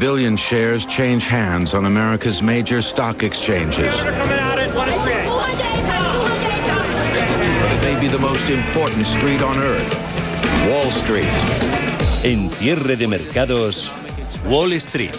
Billion shares change hands on America's major stock exchanges. Maybe the most important street on earth, Wall Street. En cierre de mercados, Wall Street.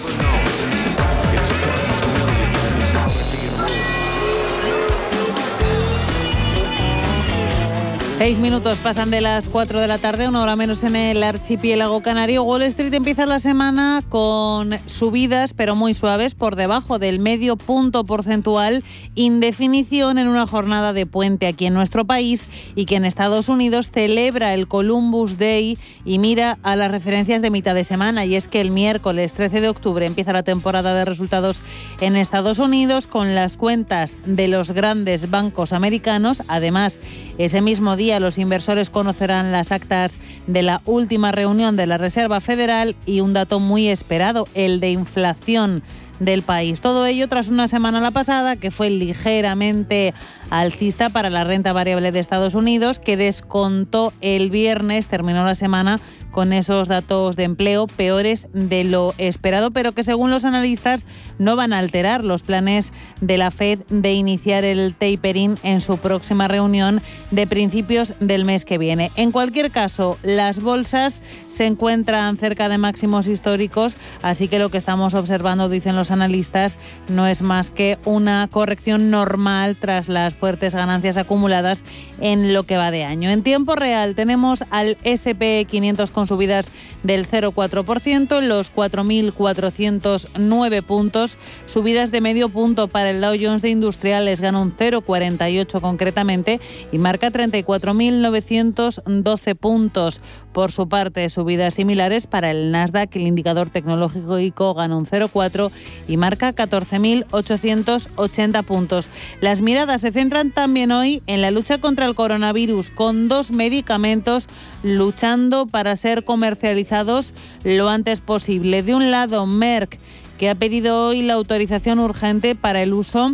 Seis minutos pasan de las cuatro de la tarde, una hora menos en el archipiélago canario. Wall Street empieza la semana con subidas, pero muy suaves, por debajo del medio punto porcentual, indefinición en una jornada de puente aquí en nuestro país y que en Estados Unidos celebra el Columbus Day y mira a las referencias de mitad de semana. Y es que el miércoles 13 de octubre empieza la temporada de resultados en Estados Unidos con las cuentas de los grandes bancos americanos. Además, ese mismo día, los inversores conocerán las actas de la última reunión de la Reserva Federal y un dato muy esperado, el de inflación del país. Todo ello tras una semana la pasada que fue ligeramente alcista para la renta variable de Estados Unidos, que descontó el viernes, terminó la semana con esos datos de empleo peores de lo esperado, pero que según los analistas no van a alterar los planes de la Fed de iniciar el tapering en su próxima reunión de principios del mes que viene. En cualquier caso, las bolsas se encuentran cerca de máximos históricos, así que lo que estamos observando, dicen los analistas, no es más que una corrección normal tras las fuertes ganancias acumuladas en lo que va de año. En tiempo real tenemos al SP 500 con subidas del 0,4%, los 4.409 puntos, subidas de medio punto para el Dow Jones de Industriales, gana un 0,48 concretamente y marca 34.912 puntos. Por su parte, subidas similares para el Nasdaq, el indicador tecnológico gana un 0,4 y marca 14.880 puntos. Las miradas se centran también hoy en la lucha contra el coronavirus, con dos medicamentos luchando para ser comercializados lo antes posible. De un lado, Merck, que ha pedido hoy la autorización urgente para el uso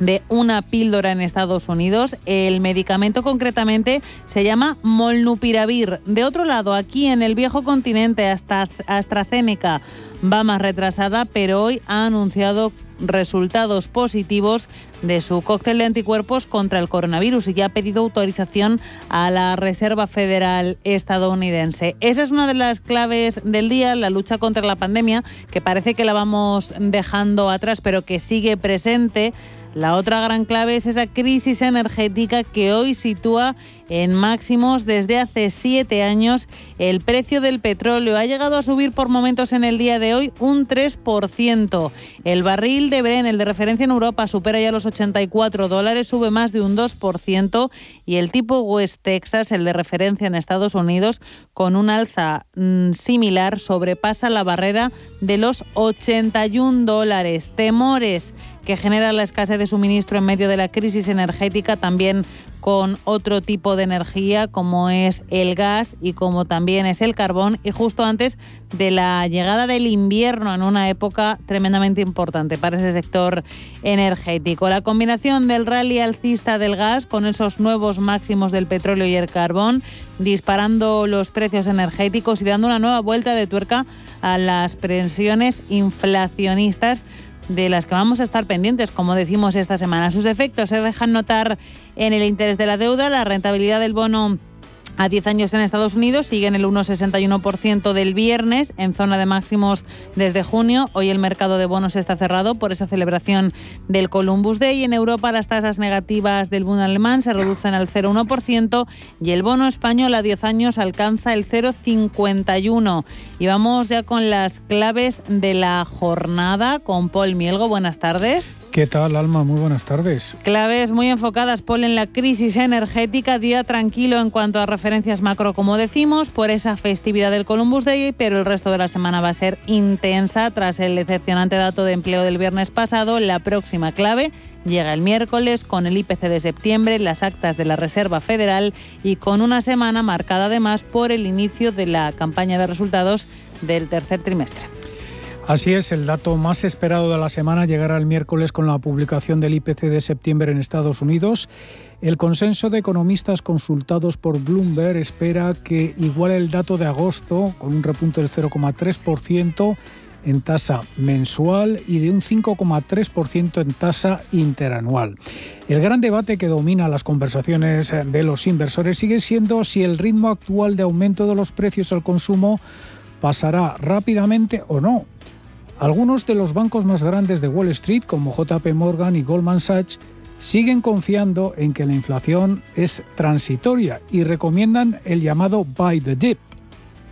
de una píldora en Estados Unidos. El medicamento concretamente se llama Molnupiravir. De otro lado, aquí en el viejo continente, hasta AstraZeneca va más retrasada, pero hoy ha anunciado resultados positivos de su cóctel de anticuerpos contra el coronavirus y ya ha pedido autorización a la Reserva Federal estadounidense. Esa es una de las claves del día, la lucha contra la pandemia, que parece que la vamos dejando atrás, pero que sigue presente la otra gran clave es esa crisis energética que hoy sitúa en máximos desde hace siete años. El precio del petróleo ha llegado a subir por momentos en el día de hoy un 3%. El barril de Bren, el de referencia en Europa, supera ya los 84 dólares, sube más de un 2%. Y el tipo West Texas, el de referencia en Estados Unidos, con un alza mm, similar, sobrepasa la barrera de los 81 dólares. Temores que genera la escasez de suministro en medio de la crisis energética, también con otro tipo de energía como es el gas y como también es el carbón y justo antes de la llegada del invierno en una época tremendamente importante para ese sector energético. La combinación del rally alcista del gas con esos nuevos máximos del petróleo y el carbón disparando los precios energéticos y dando una nueva vuelta de tuerca a las presiones inflacionistas de las que vamos a estar pendientes, como decimos esta semana. Sus efectos se dejan notar en el interés de la deuda, la rentabilidad del bono a 10 años en Estados Unidos sigue en el 1,61% del viernes, en zona de máximos desde junio. Hoy el mercado de bonos está cerrado por esa celebración del Columbus Day. En Europa las tasas negativas del bono alemán se reducen al 0,1% y el bono español a 10 años alcanza el 0,51. Y vamos ya con las claves de la jornada con Paul Mielgo. Buenas tardes. ¿Qué tal, Alma? Muy buenas tardes. Claves muy enfocadas, Paul, en la crisis energética. Día tranquilo en cuanto a referencias macro, como decimos, por esa festividad del Columbus Day, pero el resto de la semana va a ser intensa tras el decepcionante dato de empleo del viernes pasado. La próxima clave llega el miércoles con el IPC de septiembre, las actas de la Reserva Federal y con una semana marcada además por el inicio de la campaña de resultados del tercer trimestre. Así es, el dato más esperado de la semana llegará el miércoles con la publicación del IPC de septiembre en Estados Unidos. El consenso de economistas consultados por Bloomberg espera que iguale el dato de agosto con un repunte del 0,3% en tasa mensual y de un 5,3% en tasa interanual. El gran debate que domina las conversaciones de los inversores sigue siendo si el ritmo actual de aumento de los precios al consumo pasará rápidamente o no. Algunos de los bancos más grandes de Wall Street, como JP Morgan y Goldman Sachs, siguen confiando en que la inflación es transitoria y recomiendan el llamado buy the dip,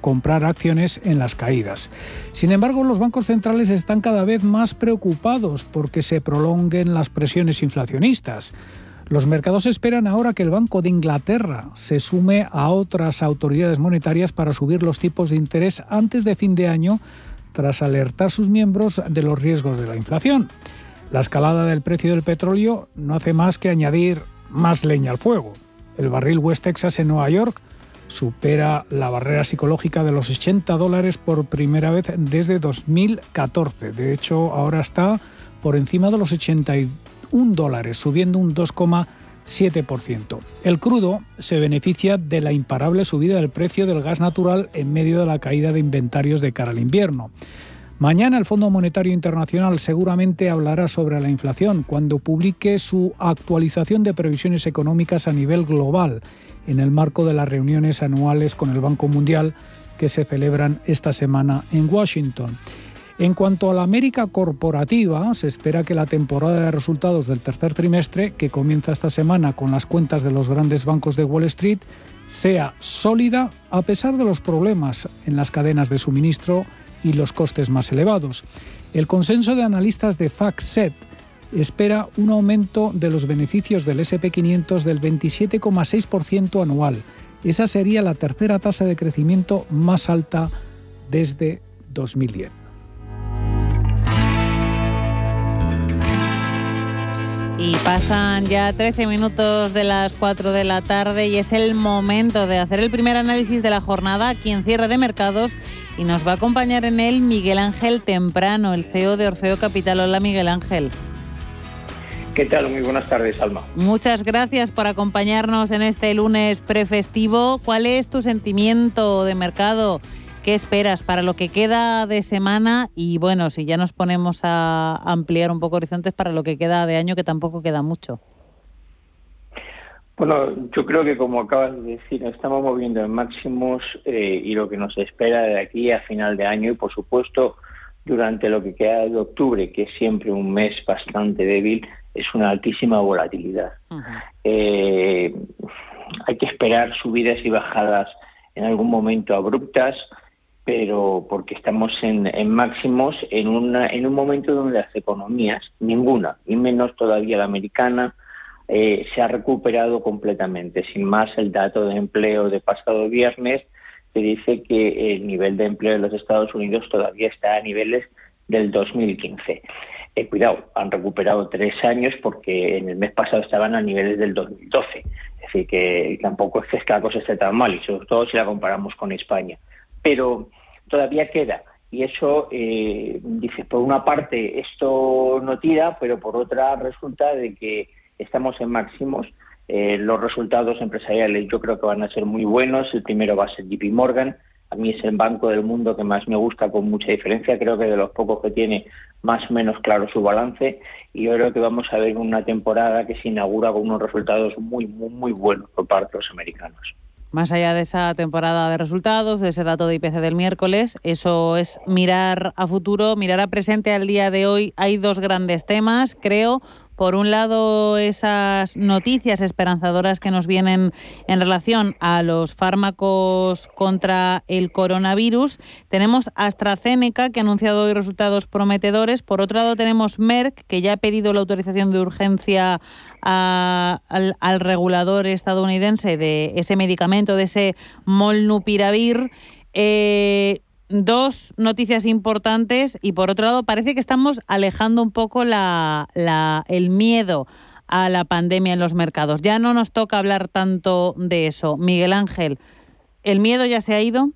comprar acciones en las caídas. Sin embargo, los bancos centrales están cada vez más preocupados porque se prolonguen las presiones inflacionistas. Los mercados esperan ahora que el Banco de Inglaterra se sume a otras autoridades monetarias para subir los tipos de interés antes de fin de año, tras alertar sus miembros de los riesgos de la inflación. La escalada del precio del petróleo no hace más que añadir más leña al fuego. El barril West Texas en Nueva York supera la barrera psicológica de los 80 dólares por primera vez desde 2014. De hecho, ahora está por encima de los 81 dólares, subiendo un 2,7%. El crudo se beneficia de la imparable subida del precio del gas natural en medio de la caída de inventarios de cara al invierno. Mañana el Fondo Monetario Internacional seguramente hablará sobre la inflación cuando publique su actualización de previsiones económicas a nivel global en el marco de las reuniones anuales con el Banco Mundial que se celebran esta semana en Washington. En cuanto a la América corporativa, se espera que la temporada de resultados del tercer trimestre, que comienza esta semana con las cuentas de los grandes bancos de Wall Street, sea sólida a pesar de los problemas en las cadenas de suministro y los costes más elevados. El consenso de analistas de FactSet espera un aumento de los beneficios del SP500 del 27,6% anual. Esa sería la tercera tasa de crecimiento más alta desde 2010. Y pasan ya 13 minutos de las 4 de la tarde y es el momento de hacer el primer análisis de la jornada aquí en cierre de mercados y nos va a acompañar en él Miguel Ángel Temprano, el CEO de Orfeo Capital. Hola Miguel Ángel. ¿Qué tal? Muy buenas tardes, Alma. Muchas gracias por acompañarnos en este lunes prefestivo. ¿Cuál es tu sentimiento de mercado ¿Qué esperas para lo que queda de semana? Y bueno, si ya nos ponemos a ampliar un poco horizontes para lo que queda de año, que tampoco queda mucho. Bueno, yo creo que como acabas de decir, estamos moviendo en máximos eh, y lo que nos espera de aquí a final de año y por supuesto durante lo que queda de octubre, que es siempre un mes bastante débil, es una altísima volatilidad. Eh, hay que esperar subidas y bajadas en algún momento abruptas pero porque estamos en, máximos en, una, en un momento donde las economías, ninguna, y menos todavía la americana, eh, se ha recuperado completamente. Sin más, el dato de empleo de pasado viernes te dice que el nivel de empleo de los Estados Unidos todavía está a niveles del 2015. Eh, cuidado, han recuperado tres años porque en el mes pasado estaban a niveles del 2012. Es decir, que tampoco es que la cosa esté tan mal, y sobre todo si la comparamos con España pero todavía queda. Y eso, eh, dice, por una parte esto no tira, pero por otra resulta de que estamos en máximos. Eh, los resultados empresariales yo creo que van a ser muy buenos. El primero va a ser JP Morgan. A mí es el banco del mundo que más me gusta con mucha diferencia. Creo que de los pocos que tiene más o menos claro su balance. Y yo creo que vamos a ver una temporada que se inaugura con unos resultados muy, muy, muy buenos por parte de los americanos. Más allá de esa temporada de resultados, de ese dato de IPC del miércoles, eso es mirar a futuro, mirar a presente al día de hoy. Hay dos grandes temas, creo. Por un lado, esas noticias esperanzadoras que nos vienen en relación a los fármacos contra el coronavirus. Tenemos AstraZeneca, que ha anunciado hoy resultados prometedores. Por otro lado, tenemos Merck, que ya ha pedido la autorización de urgencia al, regulador estadounidense de ese medicamento, de ese molnupiravir. Eh, dos noticias importantes y por otro lado parece que estamos alejando un poco el miedo a la pandemia en los mercados. Ya no nos toca hablar tanto de eso. Miguel Ángel, ¿el miedo ya se ha ido?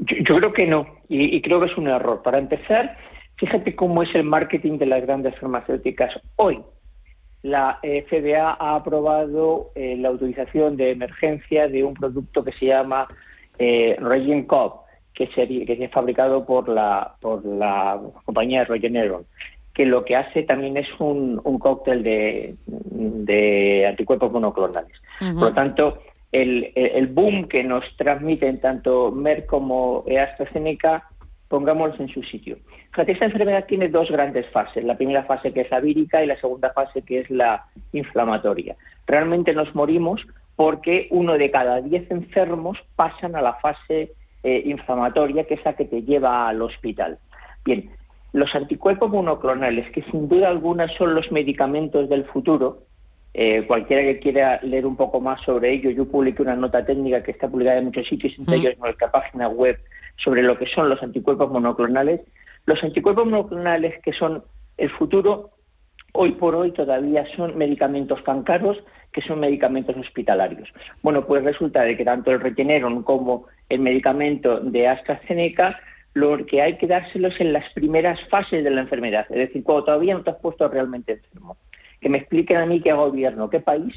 Yo, creo que no y, creo que es un error. Para empezar, fíjate cómo es el marketing de las grandes farmacéuticas hoy. La FDA ha aprobado eh, la autorización de emergencia de un producto que se llama eh, que se, que es fabricado por la, por la compañía Regeneron, que lo que hace también es un, un cóctel de, de anticuerpos monoclonales. Por lo tanto, el, el, boom que nos transmiten tanto Merck como AstraZeneca, pongámoslos en su sitio. Fíjate, esta enfermedad tiene dos grandes fases. La primera fase que es la vírica y la segunda fase que es la inflamatoria. Realmente nos morimos porque uno de cada diez enfermos pasan a la fase eh, inflamatoria, que es la que te lleva al hospital. Bien, los anticuerpos monoclonales, que sin duda alguna son los medicamentos del futuro, eh, cualquiera que quiera leer un poco más sobre ello, yo publiqué una nota técnica que está publicada en muchos sitios, entre mm. ellos en nuestra página web, sobre lo que son los anticuerpos monoclonales. Los anticuerpos monoclonales que son el futuro, hoy por hoy todavía son medicamentos tan caros que son medicamentos hospitalarios. Bueno, pues resulta de que tanto el Regeneron como el medicamento de AstraZeneca lo que hay que dárselos en las primeras fases de la enfermedad, es decir, cuando todavía no te has puesto realmente enfermo que me expliquen a mí qué gobierno, qué país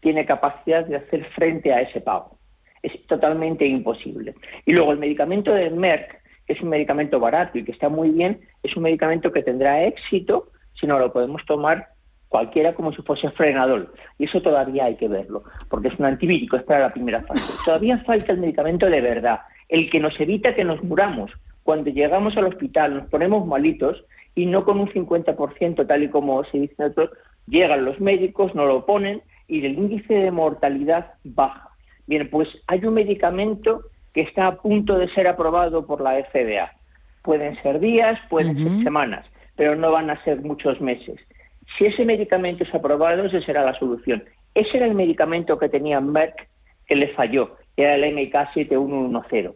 tiene capacidad de hacer frente a ese pago. Es totalmente imposible. Y luego el medicamento de Merck, que es un medicamento barato y que está muy bien, es un medicamento que tendrá éxito si no lo podemos tomar cualquiera como si fuese frenador. Y eso todavía hay que verlo, porque es un antivírico, es para la primera fase. Todavía falta el medicamento de verdad, el que nos evita que nos muramos. Cuando llegamos al hospital nos ponemos malitos y no con un 50% tal y como se dice en otros, Llegan los médicos, no lo ponen y el índice de mortalidad baja. Bien, pues hay un medicamento que está a punto de ser aprobado por la FDA. Pueden ser días, pueden ser semanas, pero no van a ser muchos meses. Si ese medicamento es aprobado, esa será la solución. Ese era el medicamento que tenía Merck que le falló, era el MK7110.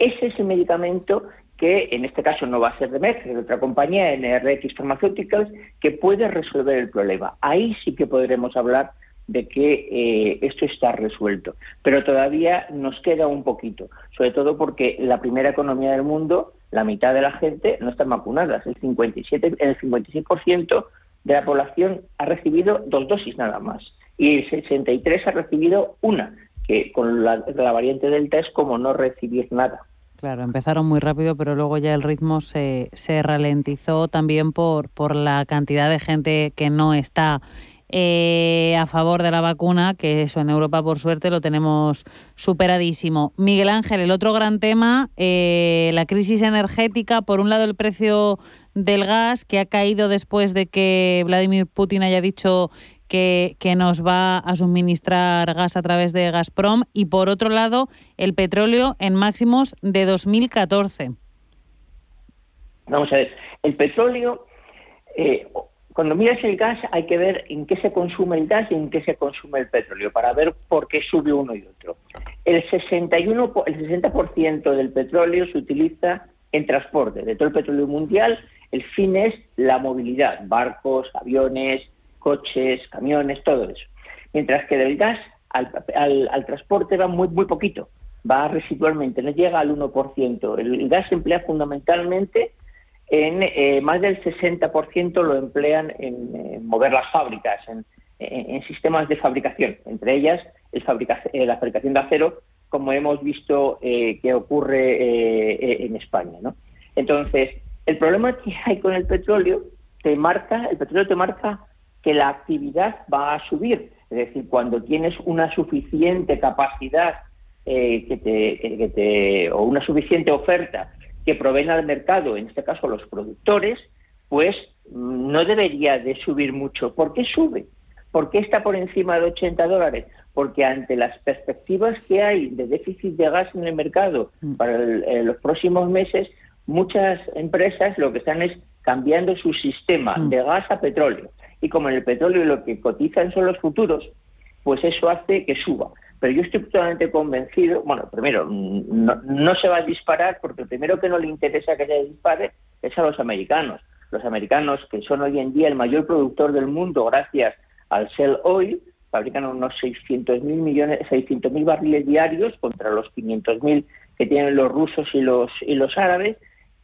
Ese es el medicamento que en este caso no va a ser de Merck, es de otra compañía, NRX Pharmaceuticals, que puede resolver el problema. Ahí sí que podremos hablar de que eh, esto está resuelto. Pero todavía nos queda un poquito, sobre todo porque la primera economía del mundo, la mitad de la gente no está vacunada, el 57, el 56% de la población ha recibido dos dosis nada más y el 63 ha recibido una, que con la, la variante Delta es como no recibir nada. Claro, empezaron muy rápido, pero luego ya el ritmo se, se ralentizó también por, por la cantidad de gente que no está eh, a favor de la vacuna, que eso en Europa por suerte lo tenemos superadísimo. Miguel Ángel, el otro gran tema, eh, la crisis energética, por un lado el precio del gas que ha caído después de que Vladimir Putin haya dicho que, nos va a suministrar gas a través de Gazprom y por otro lado el petróleo en máximos de 2014. Vamos a ver, el petróleo, eh, cuando miras el gas hay que ver en qué se consume el gas y en qué se consume el petróleo para ver por qué sube uno y otro. El 61, el 60% del petróleo se utiliza en transporte de todo el petróleo mundial. El fin es la movilidad, barcos, aviones, coches, camiones, todo eso. Mientras que del gas al, transporte va muy, muy poquito, va residualmente, no llega al 1%. El, gas se emplea fundamentalmente en eh, más del 60% lo emplean en, mover las fábricas, en, sistemas de fabricación, entre ellas el eh, la fabricación de acero, como hemos visto eh, que ocurre en España. Entonces, el problema que hay con el petróleo te marca, el petróleo te marca que la actividad va a subir. Es decir, cuando tienes una suficiente capacidad o una suficiente oferta que provenga del mercado, en este caso los productores, pues mm, no debería de subir mucho. ¿Por qué sube? ¿Por qué está por encima de 80 dólares? Porque ante las perspectivas que hay de déficit de gas en el mercado mm. para eh, los próximos meses, muchas empresas lo que están es cambiando su sistema mm. de gas a petróleo y como en el petróleo lo que cotizan son los futuros, pues eso hace que suba. Pero yo estoy totalmente convencido, bueno, primero, no, se va a disparar porque el primero que no le interesa que se dispare es a los americanos. Los americanos, que son hoy en día el mayor productor del mundo gracias al Shell Oil, fabrican unos 600.000 millones, 600.000 barriles diarios contra los 500.000 que tienen los rusos y los y los árabes.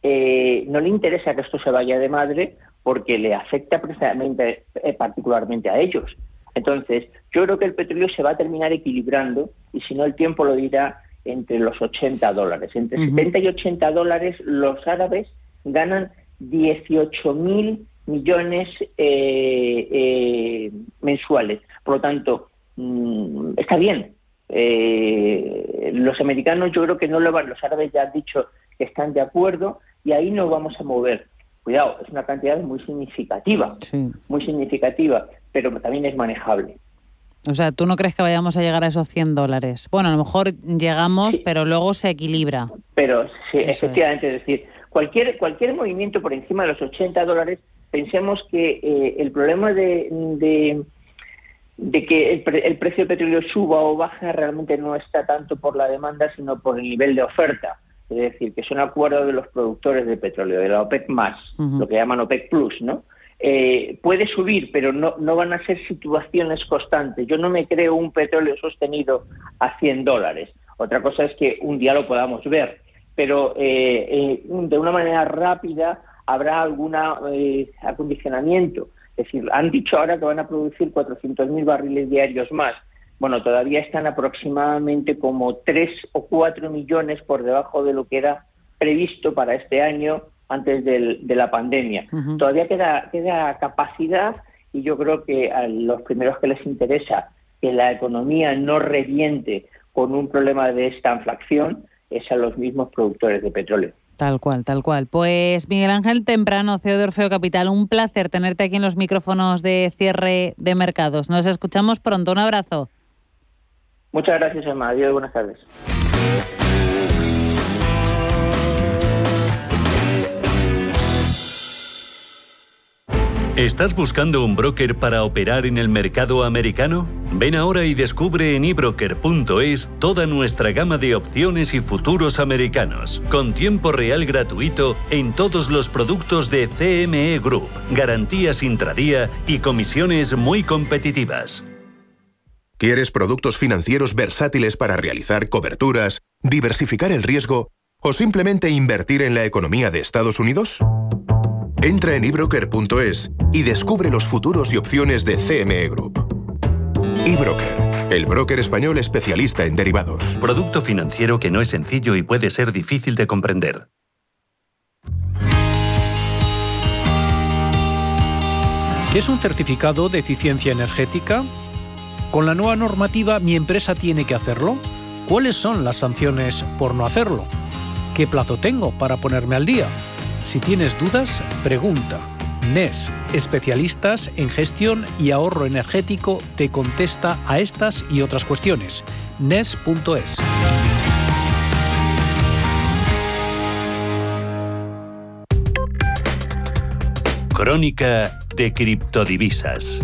Eh, no le interesa que esto se vaya de madre porque le afecta precisamente, eh, particularmente a ellos. Entonces, yo creo que el petróleo se va a terminar equilibrando y si no el tiempo lo dirá entre los 80 dólares. Entre 70 y 80 dólares los árabes ganan 18 mil millones eh, eh, mensuales. Por lo tanto, mm, está bien. Eh, los americanos yo creo que no lo van, los árabes ya han dicho que están de acuerdo y ahí nos vamos a mover. Cuidado, es una cantidad muy significativa, muy significativa, pero también es manejable. O sea, ¿tú no crees que vayamos a llegar a esos 100 dólares? Bueno, a lo mejor llegamos, pero luego se equilibra. Pero sí, efectivamente, es. decir, cualquier, cualquier movimiento por encima de los 80 dólares, pensemos que eh, el problema de, de, que el, el, precio del petróleo suba o baja realmente no está tanto por la demanda, sino por el nivel de oferta. Es decir, que son acuerdos de los productores de petróleo, de la OPEC más, lo que llaman OPEC Plus, ¿no? Eh, puede subir, pero no, no van a ser situaciones constantes. Yo no me creo un petróleo sostenido a 100 dólares. Otra cosa es que un día lo podamos ver, pero eh, eh, de una manera rápida habrá algún acondicionamiento. Es decir, han dicho ahora que van a producir 400.000 barriles diarios más. Bueno, todavía están aproximadamente como 3 o 4 millones por debajo de lo que era previsto para este año antes de la pandemia. Todavía queda, queda capacidad y yo creo que a los primeros que les interesa que la economía no reviente con un problema de esta inflación es a los mismos productores de petróleo. Tal cual, tal cual. Pues Miguel Ángel Temprano, CEO de Orfeo Capital, un placer tenerte aquí en los micrófonos de cierre de mercados. Nos escuchamos pronto. Un abrazo. Muchas gracias, Emma. Adiós, buenas tardes. ¿Estás buscando un broker para operar en el mercado americano? Ven ahora y descubre en ebroker.es toda nuestra gama de opciones y futuros americanos, con tiempo real gratuito en todos los productos de CME Group, garantías intradía y comisiones muy competitivas. ¿Quieres productos financieros versátiles para realizar coberturas, diversificar el riesgo o simplemente invertir en la economía de Estados Unidos? Entra en ebroker.es y descubre los futuros y opciones de CME Group. eBroker, el broker español especialista en derivados. Producto financiero que no es sencillo y puede ser difícil de comprender. ¿Qué es un certificado de eficiencia energética? Con la nueva normativa, ¿mi empresa tiene que hacerlo? ¿Cuáles son las sanciones por no hacerlo? ¿Qué plazo tengo para ponerme al día? Si tienes dudas, pregunta. NES, especialistas en gestión y ahorro energético, te contesta a estas y otras cuestiones. NES.es. Crónica de criptodivisas.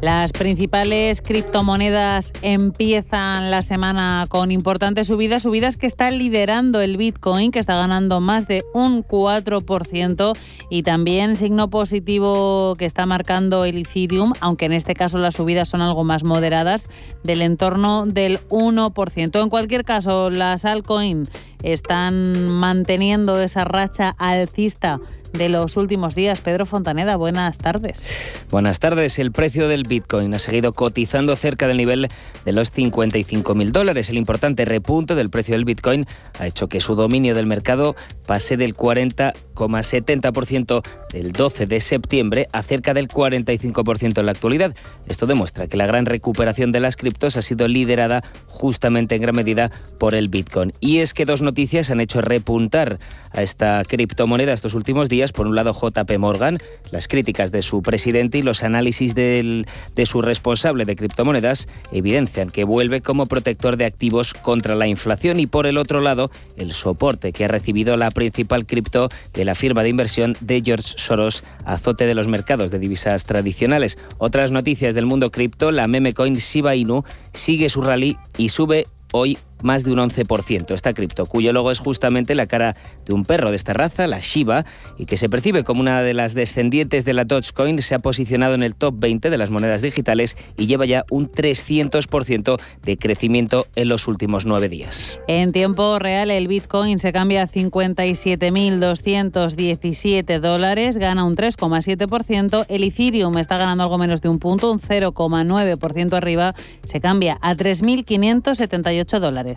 Las principales criptomonedas empiezan la semana con importantes subidas, subidas que está liderando el Bitcoin, que está ganando más de un 4%, y también signo positivo que está marcando el Ethereum, aunque en este caso las subidas son algo más moderadas, del entorno del 1%. En cualquier caso, las altcoins están manteniendo esa racha alcista de los últimos días. Pedro Fontaneda, buenas tardes. Buenas tardes. El precio del Bitcoin ha seguido cotizando cerca del nivel de los 55 mil dólares. El importante repunte del precio del Bitcoin ha hecho que su dominio del mercado pase del 40,70% del 12 de septiembre a cerca del 45% en la actualidad. Esto demuestra que la gran recuperación de las criptos ha sido liderada justamente en gran medida por el Bitcoin. Y es que dos noticias han hecho repuntar a esta criptomoneda estos últimos días por un lado, JP Morgan, las críticas de su presidente y los análisis de su responsable de criptomonedas evidencian que vuelve como protector de activos contra la inflación y por el otro lado, el soporte que ha recibido la principal cripto de la firma de inversión de George Soros, azote de los mercados de divisas tradicionales. Otras noticias del mundo cripto, la meme coin Shiba Inu sigue su rally y sube hoy más de un 11%. Esta cripto, cuyo logo es justamente la cara de un perro de esta raza, la Shiba, y que se percibe como una de las descendientes de la Dogecoin, se ha posicionado en el top 20 de las monedas digitales y lleva ya un 300% de crecimiento en los últimos nueve días. En tiempo real, el Bitcoin se cambia a 57.217 dólares, gana un 3,7%. El Ethereum está ganando algo menos de un punto, un 0,9% arriba, se cambia a 3.578 dólares.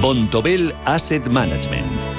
Bontobel Asset Management.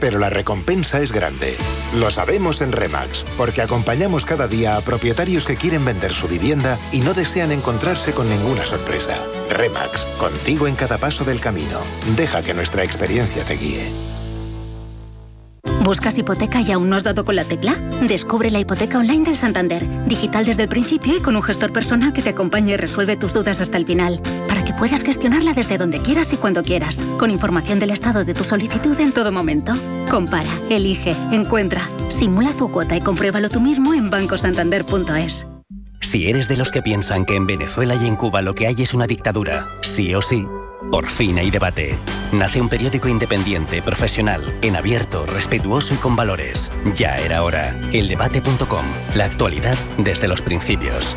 pero la recompensa es grande. Lo sabemos en Remax, porque acompañamos cada día a propietarios que quieren vender su vivienda y no desean encontrarse con ninguna sorpresa. Remax, contigo en cada paso del camino. Deja que nuestra experiencia te guíe. ¿Buscas hipoteca y aún no has dado con la tecla? Descubre la hipoteca online del Santander, digital desde el principio y con un gestor personal que te acompañe y resuelve tus dudas hasta el final, para que puedas gestionarla desde donde quieras y cuando quieras, con información del estado de tu solicitud en todo momento. Compara, elige, encuentra, simula tu cuota y compruébalo tú mismo en bancosantander.es. Si eres de los que piensan que en Venezuela y en Cuba lo que hay es una dictadura, sí o sí, por fin hay debate. Nace un periódico independiente, profesional, en abierto, respetuoso y con valores. Ya era hora. Eldebate.com. La actualidad desde los principios.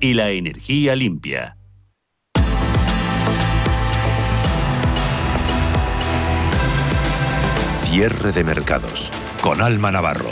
y la energía limpia. Cierre de mercados con Alma Navarro.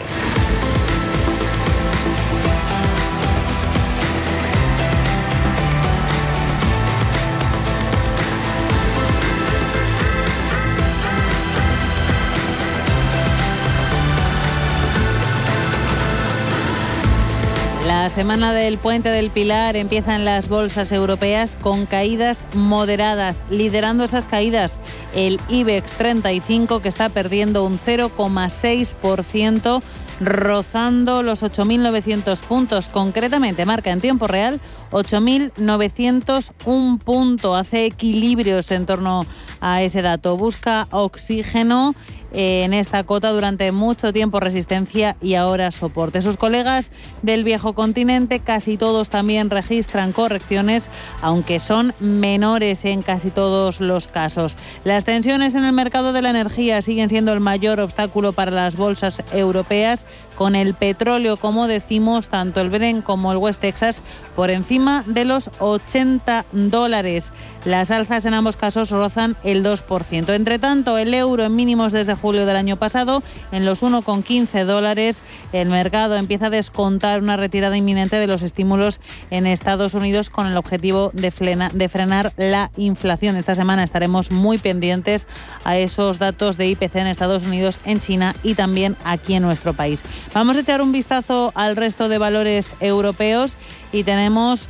Semana del Puente del Pilar empieza en las bolsas europeas con caídas moderadas. Liderando esas caídas, el IBEX 35 que está perdiendo un 0,6% rozando los 8.900 puntos. Concretamente marca en tiempo real 8.901 punto. Hace equilibrios en torno a ese dato. Busca oxígeno en esta cota durante mucho tiempo resistencia y ahora soporte. Sus colegas del viejo continente casi todos también registran correcciones, aunque son menores en casi todos los casos. Las tensiones en el mercado de la energía siguen siendo el mayor obstáculo para las bolsas europeas, con el petróleo, como decimos, tanto el Brent como el West Texas por encima de los 80 dólares. Las alzas en ambos casos rozan el 2%. Entre tanto, el euro en mínimos desde julio del año pasado, en los 1,15 dólares. El mercado empieza a descontar una retirada inminente de los estímulos en Estados Unidos con el objetivo de, de frenar la inflación. Esta semana estaremos muy pendientes a esos datos de IPC en Estados Unidos, en China y también aquí en nuestro país. Vamos a echar un vistazo al resto de valores europeos y tenemos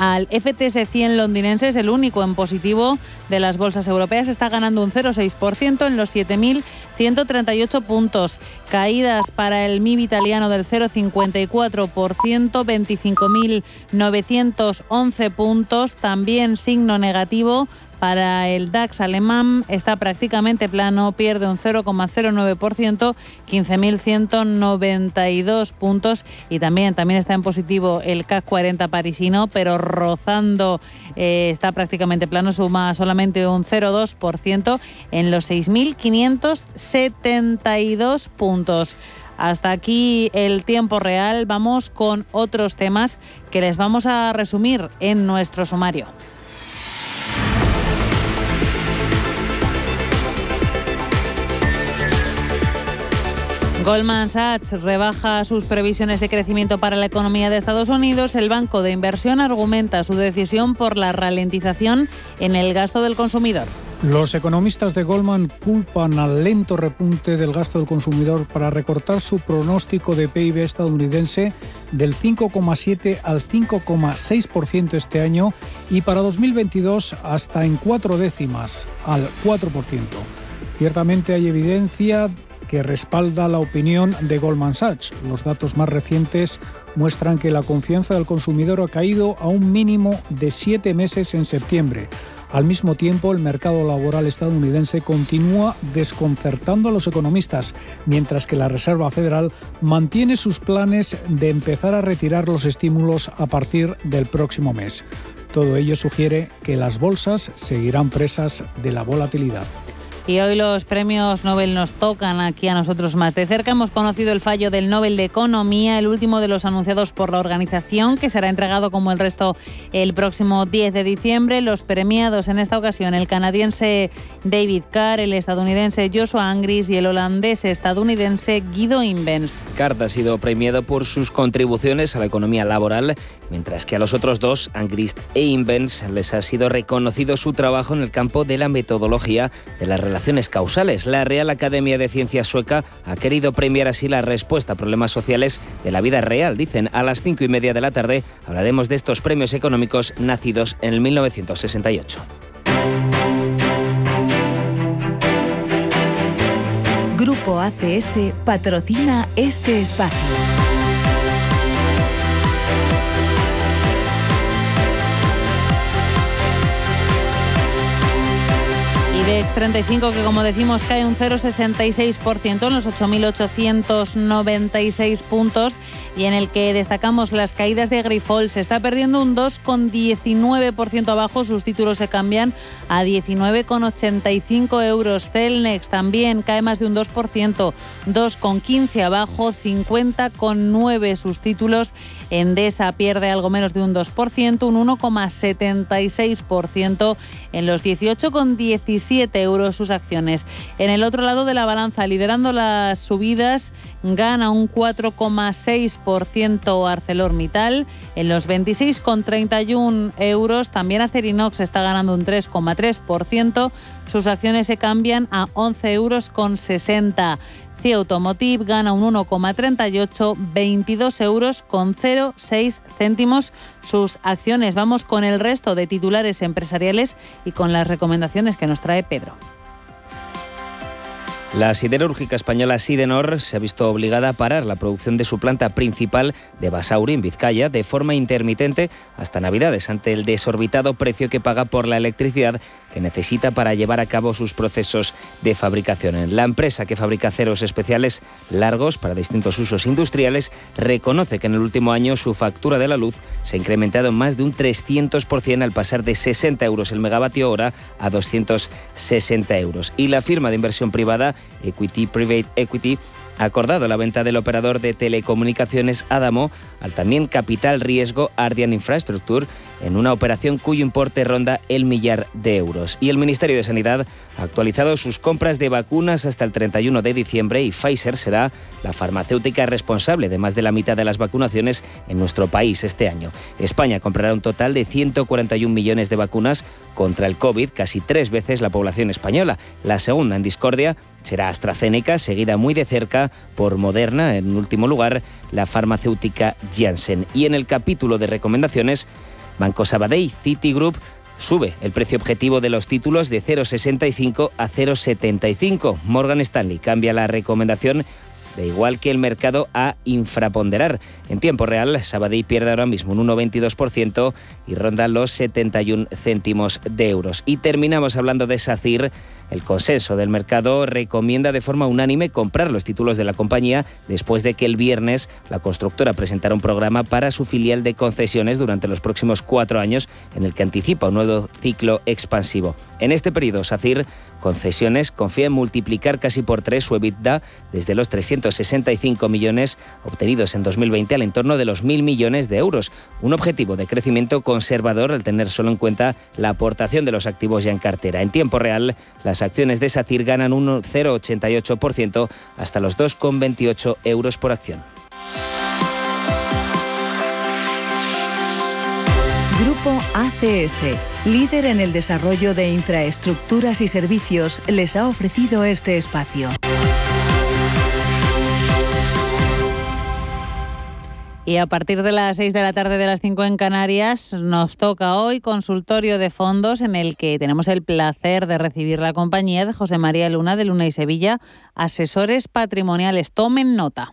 al FTS 100 londinense, es el único en positivo de las bolsas europeas, está ganando un 0,6% en los 7.138 puntos. Caídas para el MIB italiano del 0,54%, 25.911 puntos, también signo negativo para el DAX alemán está prácticamente plano, pierde un 0,09%, 15.192 puntos y también, también está en positivo el CAC 40 parisino, pero rozando eh, está prácticamente plano, suma solamente un 0,2% en los 6.572 puntos. Hasta aquí el tiempo real. Vamos con otros temas que les vamos a resumir en nuestro sumario. Goldman Sachs rebaja sus previsiones de crecimiento para la economía de Estados Unidos. El banco de inversión argumenta su decisión por la ralentización en el gasto del consumidor. Los economistas de Goldman culpan al lento repunte del gasto del consumidor para recortar su pronóstico de PIB estadounidense del 5,7 al 5,6% este año y para 2022 hasta en cuatro décimas al 4%. Ciertamente hay evidencia que respalda la opinión de Goldman Sachs. Los datos más recientes muestran que la confianza del consumidor ha caído a un mínimo de siete meses en septiembre. Al mismo tiempo, el mercado laboral estadounidense continúa desconcertando a los economistas, mientras que la Reserva Federal mantiene sus planes de empezar a retirar los estímulos a partir del próximo mes. Todo ello sugiere que las bolsas seguirán presas de la volatilidad. Y hoy los premios Nobel nos tocan aquí a nosotros más de cerca. Hemos conocido el fallo del Nobel de Economía, el último de los anunciados por la organización, que será entregado como el resto el próximo 10 de diciembre. Los premiados en esta ocasión, el canadiense David Carr, el estadounidense Joshua Angris y el holandés estadounidense Guido Invens. Carr ha sido premiado por sus contribuciones a la economía laboral, mientras que a los otros dos, Angrist e Invens, les ha sido reconocido su trabajo en el campo de la metodología de la relaciones causales. La Real Academia de Ciencias sueca ha querido premiar así la respuesta a problemas sociales de la vida real. Dicen a las cinco y media de la tarde hablaremos de estos premios económicos nacidos en el 1968. Grupo ACS patrocina este espacio. IBEX 35 que como decimos cae un 0,66% en los 8.896 puntos y en el que destacamos las caídas de Grifol. Se está perdiendo un 2,19% abajo, sus títulos se cambian a 19,85 euros. Celnex también cae más de un 2%, 2,15 abajo, 50,9 sus títulos. Endesa pierde algo menos de un 2%, un 1,76% en los 18,17 euros sus acciones. En el otro lado de la balanza, liderando las subidas, gana un 4,6% ArcelorMittal. En los 26,31 euros, también Acerinox está ganando un 3,3%. Sus acciones se cambian a 11 euros con 60. CIE Automotive gana un 1,38, 22 euros con 0,6 céntimos sus acciones. Vamos con el resto de titulares empresariales y con las recomendaciones que nos trae Pedro. La siderúrgica española Sidenor se ha visto obligada a parar la producción de su planta principal de Basauri, en Vizcaya, de forma intermitente hasta Navidades, ante el desorbitado precio que paga por la electricidad que necesita para llevar a cabo sus procesos de fabricación. La empresa que fabrica aceros especiales largos para distintos usos industriales reconoce que en el último año su factura de la luz se ha incrementado más de un 300% al pasar de 60 euros el megavatio hora a 260 euros. Y la firma de inversión privada Equity Private Equity acordado la venta del operador de telecomunicaciones Adamo al también capital riesgo Ardian Infrastructure en una operación cuyo importe ronda el millar de euros. Y el Ministerio de Sanidad ha actualizado sus compras de vacunas hasta el 31 de diciembre y Pfizer será la farmacéutica responsable de más de la mitad de las vacunaciones en nuestro país este año. España comprará un total de 141 millones de vacunas contra el COVID, casi tres veces la población española. La segunda en discordia será AstraZeneca, seguida muy de cerca por Moderna, en último lugar la farmacéutica Janssen. Y en el capítulo de recomendaciones, Banco Sabadell, Citigroup, sube el precio objetivo de los títulos de 0,65 a 0,75. Morgan Stanley cambia la recomendación de igual que el mercado a infraponderar. En tiempo real, Sabadell pierde ahora mismo un 1,22% y ronda los 71 céntimos de euros. Y terminamos hablando de SACIR. El consenso del mercado recomienda de forma unánime comprar los títulos de la compañía después de que el viernes la constructora presentara un programa para su filial de concesiones durante los próximos cuatro años en el que anticipa un nuevo ciclo expansivo. En este periodo, SACIR concesiones, confía en multiplicar casi por tres su EBITDA desde los 365 millones obtenidos en 2020 al entorno de los 1.000 millones de euros. Un objetivo de crecimiento conservador al tener solo en cuenta la aportación de los activos ya en cartera. En tiempo real, las acciones de SACIR ganan un 0,88% hasta los 2,28 euros por acción. Grupo ACS, líder en el desarrollo de infraestructuras y servicios, les ha ofrecido este espacio. Y a partir de las 6 de la tarde de las 5 en Canarias nos toca hoy consultorio de fondos en el que tenemos el placer de recibir la compañía de José María Luna de Luna y Sevilla, asesores patrimoniales. Tomen nota.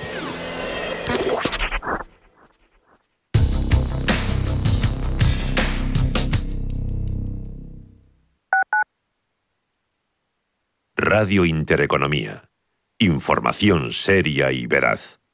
Radio Intereconomía. Información seria y veraz.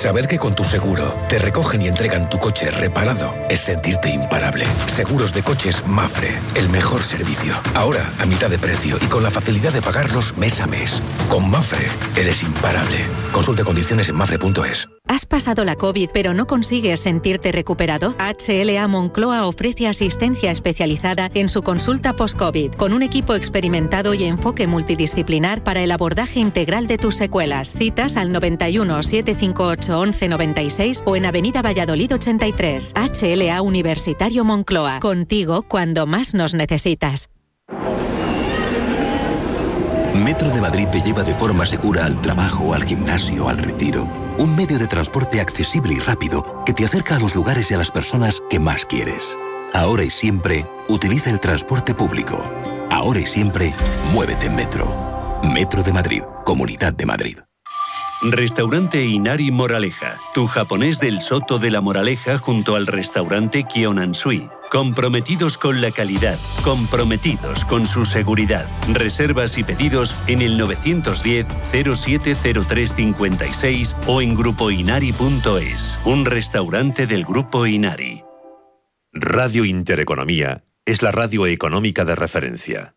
Saber que con tu seguro te recogen y entregan tu coche reparado es sentirte imparable. Seguros de coches Mafre, el mejor servicio. Ahora a mitad de precio y con la facilidad de pagarlos mes a mes. Con Mafre eres imparable. Consulte condiciones en mafre.es. ¿Has pasado la COVID pero no consigues sentirte recuperado? HLA Moncloa ofrece asistencia especializada en su consulta post-COVID, con un equipo experimentado y enfoque multidisciplinar para el abordaje integral de tus secuelas. Citas al 91 758 1196 o en Avenida Valladolid 83. HLA Universitario Moncloa. Contigo cuando más nos necesitas. Metro de Madrid te lleva de forma segura al trabajo, al gimnasio, al retiro. Un medio de transporte accesible y rápido que te acerca a los lugares y a las personas que más quieres. Ahora y siempre, utiliza el transporte público. Ahora y siempre, muévete en Metro. Metro de Madrid, Comunidad de Madrid. Restaurante Inari Moraleja, tu japonés del Soto de la Moraleja junto al restaurante Kionansui. Comprometidos con la calidad, comprometidos con su seguridad. Reservas y pedidos en el 910-070356 o en grupoinari.es. Un restaurante del Grupo Inari. Radio Intereconomía es la radio económica de referencia.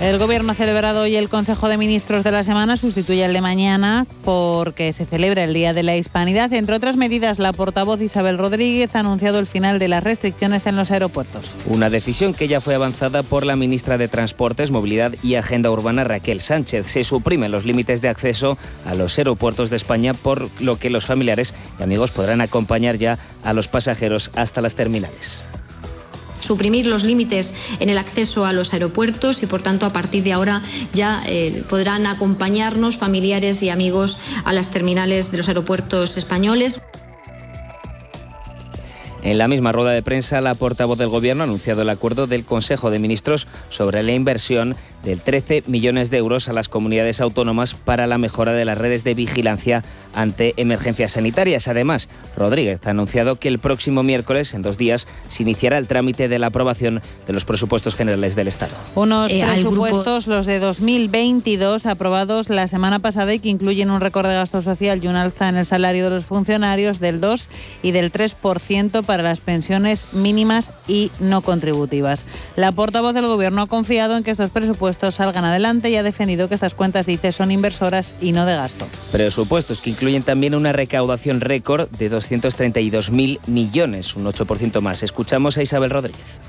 El Gobierno ha celebrado hoy el Consejo de Ministros de la semana, sustituye el de mañana porque se celebra el Día de la Hispanidad. Entre otras medidas, la portavoz Isabel Rodríguez ha anunciado el final de las restricciones en los aeropuertos. Una decisión que ya fue avanzada por la ministra de Transportes, Movilidad y Agenda Urbana, Raquel Sánchez. Se suprimen los límites de acceso a los aeropuertos de España, por lo que los familiares y amigos podrán acompañar ya a los pasajeros hasta las terminales suprimir los límites en el acceso a los aeropuertos y, por tanto, a partir de ahora ya eh, podrán acompañarnos familiares y amigos a las terminales de los aeropuertos españoles. En la misma rueda de prensa, la portavoz del Gobierno ha anunciado el acuerdo del Consejo de Ministros sobre la inversión de 13 millones de euros a las comunidades autónomas para la mejora de las redes de vigilancia ante emergencias sanitarias. Además, Rodríguez ha anunciado que el próximo miércoles, en dos días, se iniciará el trámite de la aprobación de los presupuestos generales del Estado. Unos eh, presupuestos, los de 2022, aprobados la semana pasada y que incluyen un récord de gasto social y un alza en el salario de los funcionarios del 2 y del 3% para las pensiones mínimas y no contributivas. La portavoz del Gobierno ha confiado en que estos presupuestos salgan adelante y ha defendido que estas cuentas, dice, son inversoras y no de gasto. Presupuestos que incluyen también una recaudación récord de 232.000 millones, un 8% más. Escuchamos a Isabel Rodríguez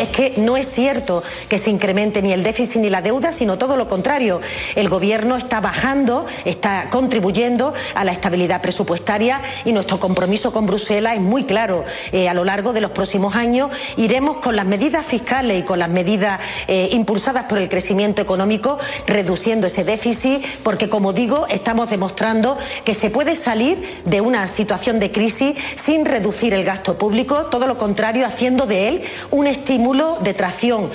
es que no es cierto que se incremente ni el déficit ni la deuda, sino todo lo contrario. El Gobierno está bajando, está contribuyendo a la estabilidad presupuestaria y nuestro compromiso con Bruselas es muy claro. Eh, a lo largo de los próximos años iremos con las medidas fiscales y con las medidas eh, impulsadas por el crecimiento económico reduciendo ese déficit, porque como digo, estamos demostrando que se puede salir de una situación de crisis sin reducir el gasto público, todo lo contrario, haciendo de él un estímulo de tracción.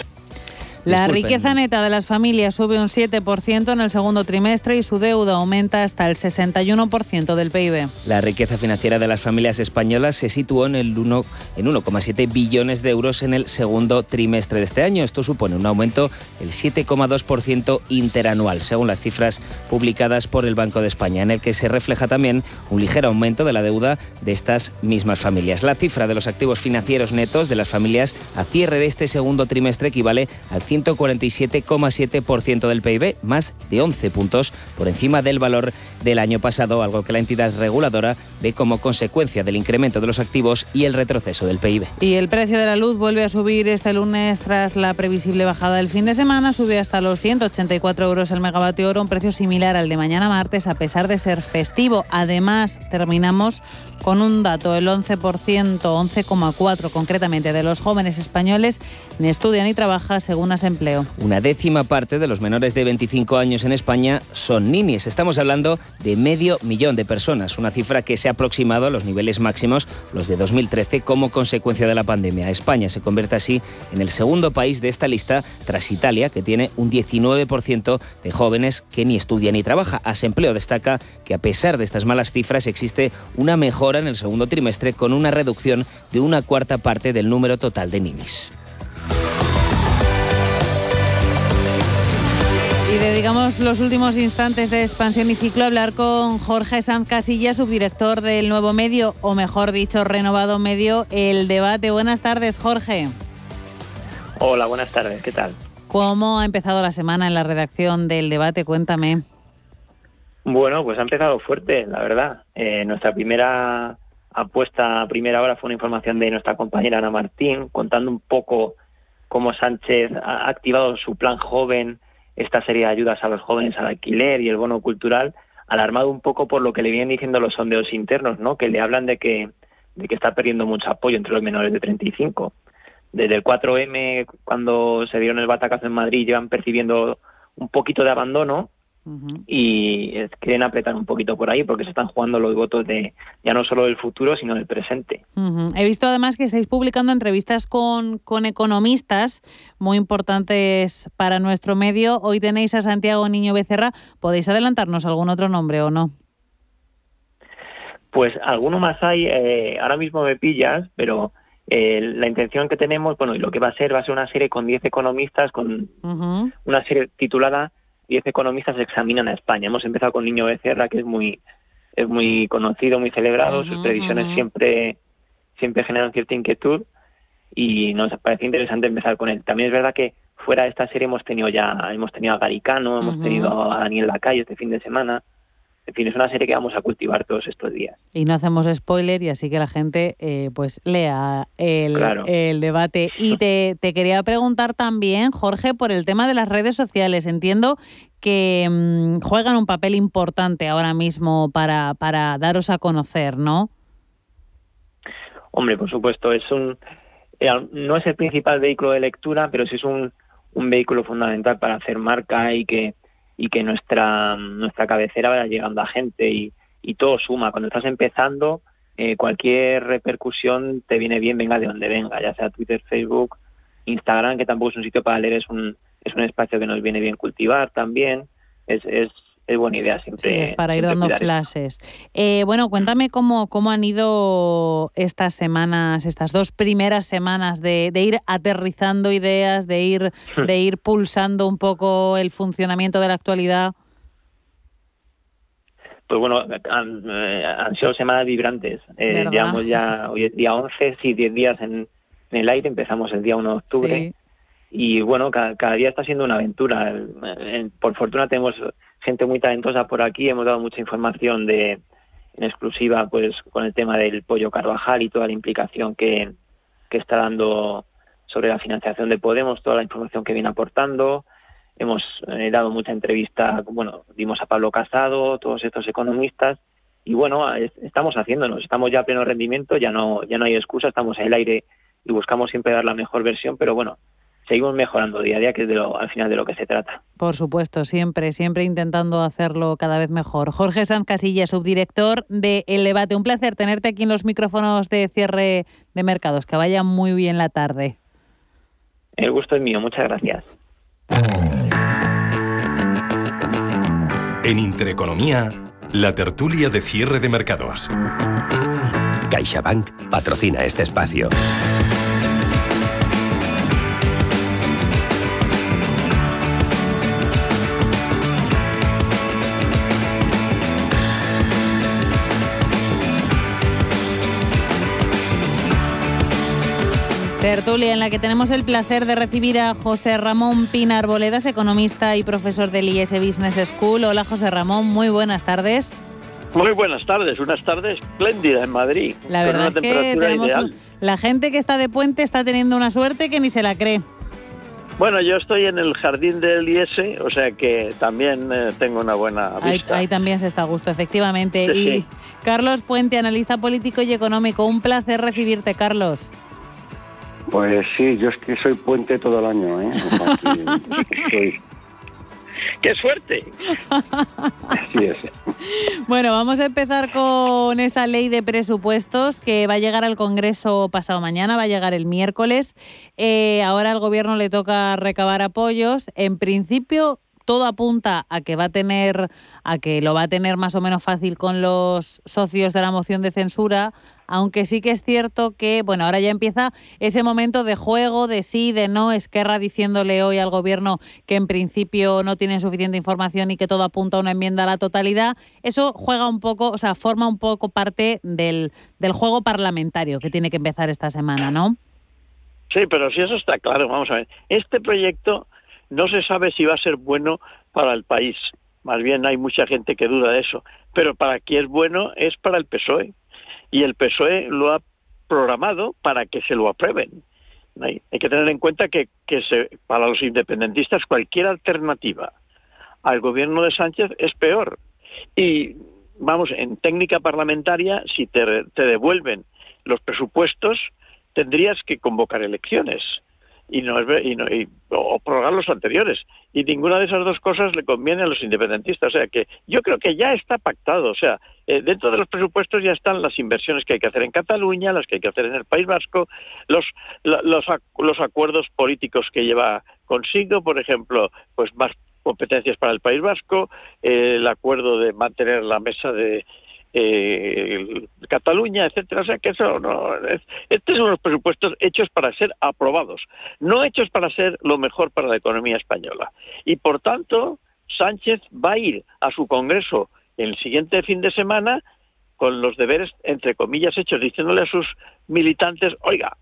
La riqueza neta de las familias sube un 7% en el segundo trimestre y su deuda aumenta hasta el 61% del PIB. La riqueza financiera de las familias españolas se situó en el 1 en 1,7 billones de euros en el segundo trimestre de este año. Esto supone un aumento del 7,2% interanual, según las cifras publicadas por el Banco de España, en el que se refleja también un ligero aumento de la deuda de estas mismas familias. La cifra de los activos financieros netos de las familias a cierre de este segundo trimestre equivale al 147,7% del PIB, más de 11 puntos por encima del valor del año pasado, algo que la entidad reguladora ve como consecuencia del incremento de los activos y el retroceso del PIB. Y el precio de la luz vuelve a subir este lunes tras la previsible bajada del fin de semana, sube hasta los 184 euros el megavatio un precio similar al de mañana martes, a pesar de ser festivo. Además, terminamos con un dato, el 11%, 11,4 concretamente, de los jóvenes españoles ni estudian ni trabajan según las Una décima parte de los menores de 25 años en España son ninis. Estamos hablando de medio millón de personas, una cifra que se ha aproximado a los niveles máximos, los de 2013, como consecuencia de la pandemia. España se convierte así en el segundo país de esta lista, tras Italia, que tiene un 19% de jóvenes que ni estudian ni trabaja. Asempleo destaca que a pesar de estas malas cifras existe una mejora en el segundo trimestre con una reducción de una cuarta parte del número total de ninis. Y dedicamos los últimos instantes de expansión y ciclo a hablar con Jorge Sanz Casilla, subdirector del nuevo medio, o mejor dicho, renovado medio El Debate. Buenas tardes, Jorge. Hola, buenas tardes, ¿qué tal? ¿Cómo ha empezado la semana en la redacción del Debate? Cuéntame. Bueno, pues ha empezado fuerte, la verdad. Eh, nuestra primera apuesta a primera hora fue una información de nuestra compañera Ana Martín, contando un poco cómo Sánchez ha activado su plan joven esta serie de ayudas a los jóvenes al alquiler y el bono cultural, alarmado un poco por lo que le vienen diciendo los sondeos internos, ¿no? Que le hablan de que, de que está perdiendo mucho apoyo entre los menores de 35. Desde el 4M, cuando se dieron el batacazo en Madrid, llevan percibiendo un poquito de abandono y quieren apretar un poquito por ahí porque se están jugando los votos de ya no solo del futuro sino del presente. He visto además que estáis publicando entrevistas con, con economistas muy importantes para nuestro medio. Hoy tenéis a Santiago Niño Becerra. ¿Podéis adelantarnos algún otro nombre o no? Pues alguno más hay. Eh, ahora mismo me pillas, pero eh, la intención que tenemos, bueno, y lo que va a ser, va a ser una serie con 10 economistas, con una serie titulada 10 economistas examinan a España. Hemos empezado con Niño Becerra, que es muy es muy conocido, muy celebrado, sus previsiones siempre siempre generan cierta inquietud y nos parece interesante empezar con él. También es verdad que fuera de esta serie hemos tenido ya hemos tenido a Garicano, hemos tenido a Daniel Lacayo este fin de semana en fin, es una serie que vamos a cultivar todos estos días. Y no hacemos spoiler y así que la gente eh, pues lea el, el debate. Y te, te, quería preguntar también, Jorge, por el tema de las redes sociales. Entiendo que mm, juegan un papel importante ahora mismo para, para daros a conocer, ¿no? Hombre, por supuesto, es un eh, no es el principal vehículo de lectura, pero sí es un, un vehículo fundamental para hacer marca y que y que nuestra, nuestra cabecera vaya llegando a gente y, y todo suma. Cuando estás empezando, eh, cualquier repercusión te viene bien, venga de donde venga, ya sea Twitter, Facebook, Instagram, que tampoco es un sitio para leer, es un, es un espacio que nos viene bien cultivar también. Es, es, es buena idea siempre. Sí, para ir dando flashes. Eh, bueno, cuéntame cómo, cómo han ido estas semanas, estas dos primeras semanas de, de, ir aterrizando ideas, de ir, de ir pulsando un poco el funcionamiento de la actualidad. Pues bueno, han, eh, han sido semanas vibrantes. Eh, llevamos ya, hoy es día 11, sí, 10 días en, en, el aire, empezamos el día 1 de octubre. Sí. Y bueno, cada, cada, día está siendo una aventura. Por fortuna tenemos gente muy talentosa por aquí, hemos dado mucha información de en exclusiva pues con el tema del pollo Carvajal y toda la implicación que, que está dando sobre la financiación de Podemos, toda la información que viene aportando. Hemos eh, dado mucha entrevista, bueno, dimos a Pablo Casado, todos estos economistas, y bueno, estamos haciéndonos, estamos ya a pleno rendimiento, ya no, ya no hay excusa, estamos en el aire y buscamos siempre dar la mejor versión, pero bueno, seguimos mejorando día a día, que es de lo, al final de lo que se trata. Por supuesto, siempre, siempre intentando hacerlo cada vez mejor. Jorge San Casilla, subdirector de El Debate. Un placer tenerte aquí en los micrófonos de cierre de mercados. Que vaya muy bien la tarde. El gusto es mío, muchas gracias. En Intereconomía, la tertulia de cierre de mercados. CaixaBank patrocina este espacio. Tertulia en la que tenemos el placer de recibir a José Ramón Pinar Boledas, economista y profesor del IS Business School. Hola José Ramón, muy buenas tardes. Muy buenas tardes, unas tardes espléndidas en Madrid. La verdad es que tenemos un, la gente que está de puente está teniendo una suerte que ni se la cree. Bueno, yo estoy en el jardín del IS, o sea que también eh, tengo una buena vista. Ahí, ahí, también se está a gusto, efectivamente. Sí, y sí. Carlos Puente, analista político y económico, un placer recibirte, Carlos. Pues sí, yo es que soy puente todo el año, ¿eh? O sea, que soy... ¡Qué suerte! Así es. Bueno, vamos a empezar con esa ley de presupuestos que va a llegar al Congreso pasado mañana, va a llegar el miércoles. Eh, ahora al Gobierno le toca recabar apoyos. En principio, todo apunta a que va a tener, a que lo va a tener más o menos fácil con los socios de la moción de censura, aunque sí que es cierto que, bueno, ahora ya empieza ese momento de juego, de sí, de no, Esquerra diciéndole hoy al gobierno que en principio no tienen suficiente información y que todo apunta a una enmienda a la totalidad. Eso juega un poco, o sea, forma un poco parte del, del juego parlamentario que tiene que empezar esta semana, ¿no? Sí, pero si eso está claro, vamos a ver. Este proyecto no se sabe si va a ser bueno para el país. Más bien hay mucha gente que duda de eso. Pero para quien es bueno es para el PSOE. Y el PSOE lo ha programado para que se lo aprueben. Hay, que tener en cuenta que, que se, para los independentistas cualquier alternativa al gobierno de Sánchez es peor. Y vamos, en técnica parlamentaria, si te, te devuelven los presupuestos, tendrías que convocar elecciones y no, y no y, o prorrogar los anteriores. Y ninguna de esas dos cosas le conviene a los independentistas. O sea que yo creo que ya está pactado. O sea eh, dentro de los presupuestos ya están las inversiones que hay que hacer en Cataluña las que hay que hacer en el País Vasco los los, los acuerdos políticos que lleva consigo por ejemplo pues más competencias para el País Vasco eh, el acuerdo de mantener la mesa de eh, Cataluña, etcétera. O sea que eso no es, estos son los presupuestos hechos para ser aprobados, no hechos para ser lo mejor para la economía española. Y por tanto, Sánchez va a ir a su Congreso el siguiente fin de semana con los deberes, entre comillas, hechos, diciéndole a sus militantes, oiga,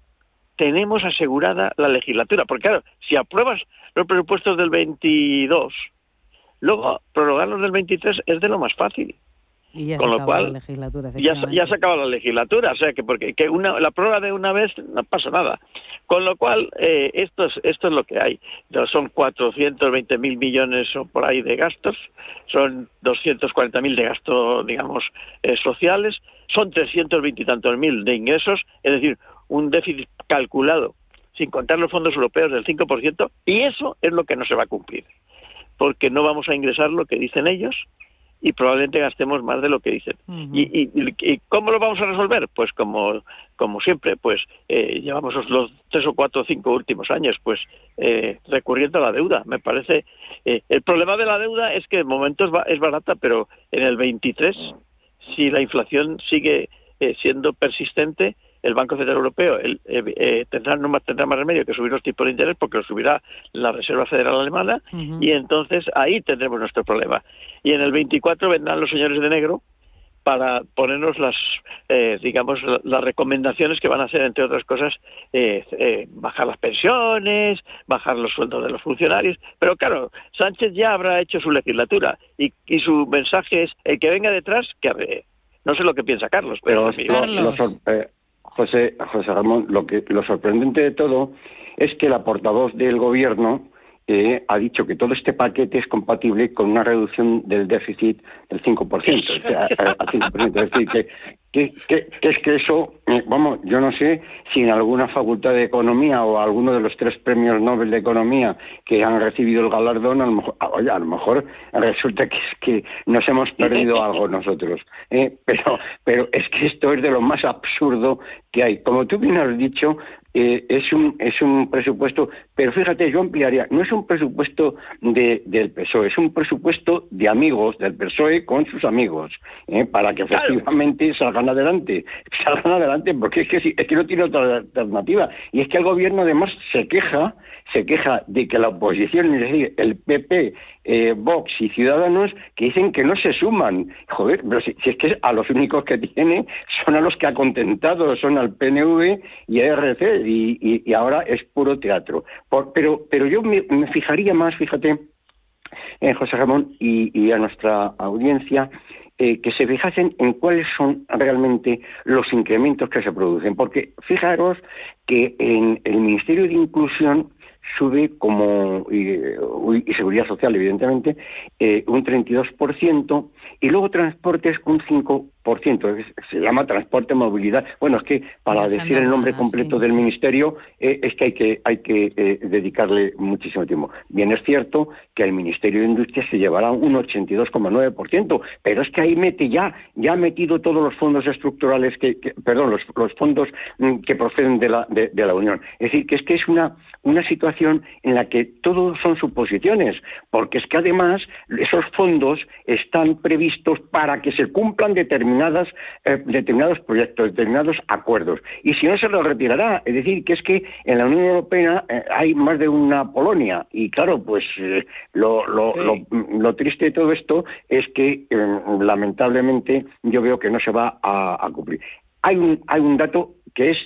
tenemos asegurada la legislatura. Porque claro, si apruebas los presupuestos del 22, luego prorrogarlos del 23 es de lo más fácil. Y ya con se lo cual la legislatura, ya, ya se acaba la legislatura, o sea que porque que una, la prórroga de una vez no pasa nada. Con lo cual eh, esto es esto es lo que hay. Son 420 mil millones o por ahí de gastos, son 240 mil de gastos, digamos, eh, sociales, son 320 y tantos mil de ingresos, es decir, un déficit calculado sin contar los fondos europeos del 5%, y eso es lo que no se va a cumplir, porque no vamos a ingresar lo que dicen ellos, y probablemente gastemos más de lo que dicen. y, y, cómo lo vamos a resolver? Pues como, como siempre, pues eh, llevamos los tres o cuatro o cinco últimos años, pues eh, recurriendo a la deuda. Me parece, eh, el problema de la deuda es que de momento es, barata, pero en el 23, si la inflación sigue siendo persistente, el Banco Central Europeo tendrá no más tendrá más remedio que subir los tipos de interés porque lo subirá la Reserva Federal Alemana y entonces ahí tendremos nuestro problema. Y en el 24 vendrán los señores de negro para ponernos las, eh, digamos, las recomendaciones que van a hacer, entre otras cosas, eh, eh, bajar las pensiones, bajar los sueldos de los funcionarios. Pero claro, Sánchez ya habrá hecho su legislatura y, y su mensaje es el que venga detrás, que no sé lo que piensa Carlos, pero, José, José Ramón, lo que lo sorprendente de todo es que la portavoz del gobierno eh, ha dicho que todo este paquete es compatible con una reducción del déficit del 5%. O sea, al 5%. Es decir, que, que, que, es que eso, eh, vamos, yo no sé si en alguna facultad de economía o alguno de los tres premios Nobel de economía que han recibido el galardón, a lo mejor, oye, a lo mejor resulta que es que nos hemos perdido algo nosotros. ¿eh? Pero, pero es que esto es de lo más absurdo que hay. Como tú bien has dicho, eh, es, un, es un presupuesto, pero fíjate, yo ampliaría, no es un presupuesto de, del PSOE, es un presupuesto de amigos del PSOE con sus amigos, ¿eh? para que efectivamente salgan adelante, salgan adelante, porque es que, es que no tiene otra alternativa. Y es que el gobierno además se queja se queja de que la oposición, es decir, el PP, eh, Vox y Ciudadanos, que dicen que no se suman. Joder, pero si, es que a los únicos que tiene son a los que ha contentado, son al PNV y a RC, y, ahora es puro teatro. pero, pero yo me, fijaría más, fíjate, en José Ramón y, a nuestra audiencia, eh, que se fijasen en cuáles son realmente los incrementos que se producen. Porque fijaros que en el Ministerio de Inclusión sube como, y, y seguridad social evidentemente, eh, un 32%, y luego transportes un 5%, se llama transporte movilidad. Bueno, es que para decir el nombre completo del ministerio eh, es que hay que, hay que eh, dedicarle muchísimo tiempo. Bien, es cierto que el Ministerio de Industria se llevará un 82,9%, pero es que ahí mete ya, ya ha metido todos los fondos estructurales, que, perdón, los, los, fondos mm, que proceden de la, de, de la Unión. Es decir, que es que es una, una situación en la que todo son suposiciones, porque es que además esos fondos están previstos para que se cumplan determinadas, eh, determinados proyectos, determinados acuerdos. Y si no, se los retirará. Es decir, que es que en la Unión Europea eh, hay más de una Polonia. Y claro, pues eh, lo, lo, lo, triste de todo esto es que lamentablemente yo veo que no se va a, cumplir. Hay un, hay un dato que es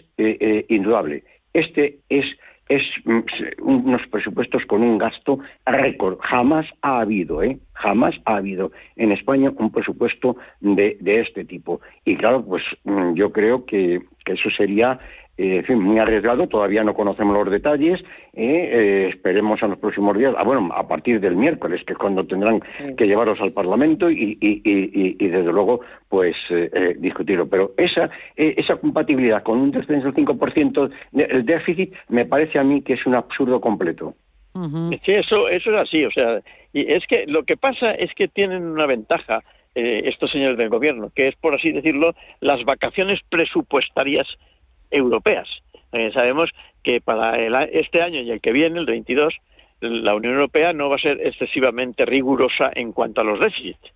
indudable. Este es es mm, unos presupuestos con un gasto récord. Jamás ha habido, ¿eh? Jamás ha habido en España un presupuesto de, de este tipo. Y claro, pues mm, yo creo que, que eso sería eh, en fin, muy arriesgado, todavía no conocemos los detalles, eh, eh, esperemos en los próximos días, ah, bueno, a partir del miércoles, que es cuando tendrán que llevarlos al Parlamento y, desde luego, pues discutirlo. Pero esa, esa compatibilidad con un descenso del 5% del déficit me parece a mí que es un absurdo completo. Sí, eso, eso es así, o sea, y es que lo que pasa es que tienen una ventaja estos señores del gobierno, que es, por así decirlo, las vacaciones presupuestarias europeas. Eh, sabemos que para este año y el que viene, el 22, la Unión Europea no va a ser excesivamente rigurosa en cuanto a los déficits,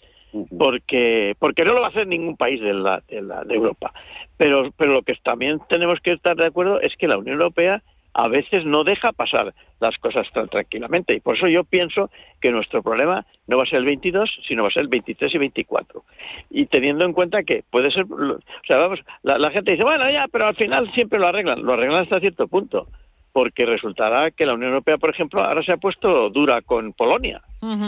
porque porque no lo va a hacer ningún país de, la, de, la, de Europa. Pero pero lo que también tenemos que estar de acuerdo es que la Unión Europea a veces no deja pasar las cosas tan tranquilamente. Y por eso yo pienso que nuestro problema no va a ser el 22, sino va a ser el 23 y 24. Y teniendo en cuenta que puede ser, o sea, vamos, la, gente dice, bueno, ya, pero al final siempre lo arreglan. Lo arreglan hasta cierto punto. Porque resultará que la Unión Europea, por ejemplo, ahora se ha puesto dura con Polonia.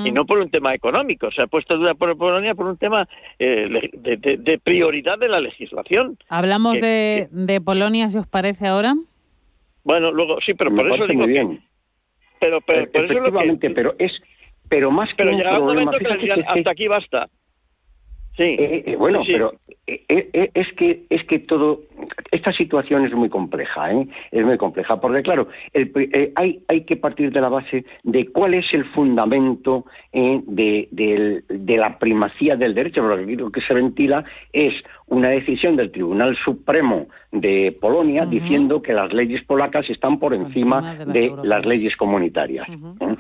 Y no por un tema económico, se ha puesto dura por Polonia por un tema eh, de, prioridad de la legislación. ¿Hablamos de, de Polonia, si os parece ahora? Bueno, luego sí, pero por eso digo bien. pero, pero por eso pero es pero más que pero un momento que hasta aquí basta. Sí. bueno, pero es que es que todo esta situación es muy compleja, ¿eh? es muy compleja porque claro, hay hay que partir de la base de cuál es el fundamento de, de, la primacía del derecho, porque lo que se ventila es una decisión del Tribunal Supremo de Polonia diciendo que las leyes polacas están por encima, de, las, leyes comunitarias. ¿eh?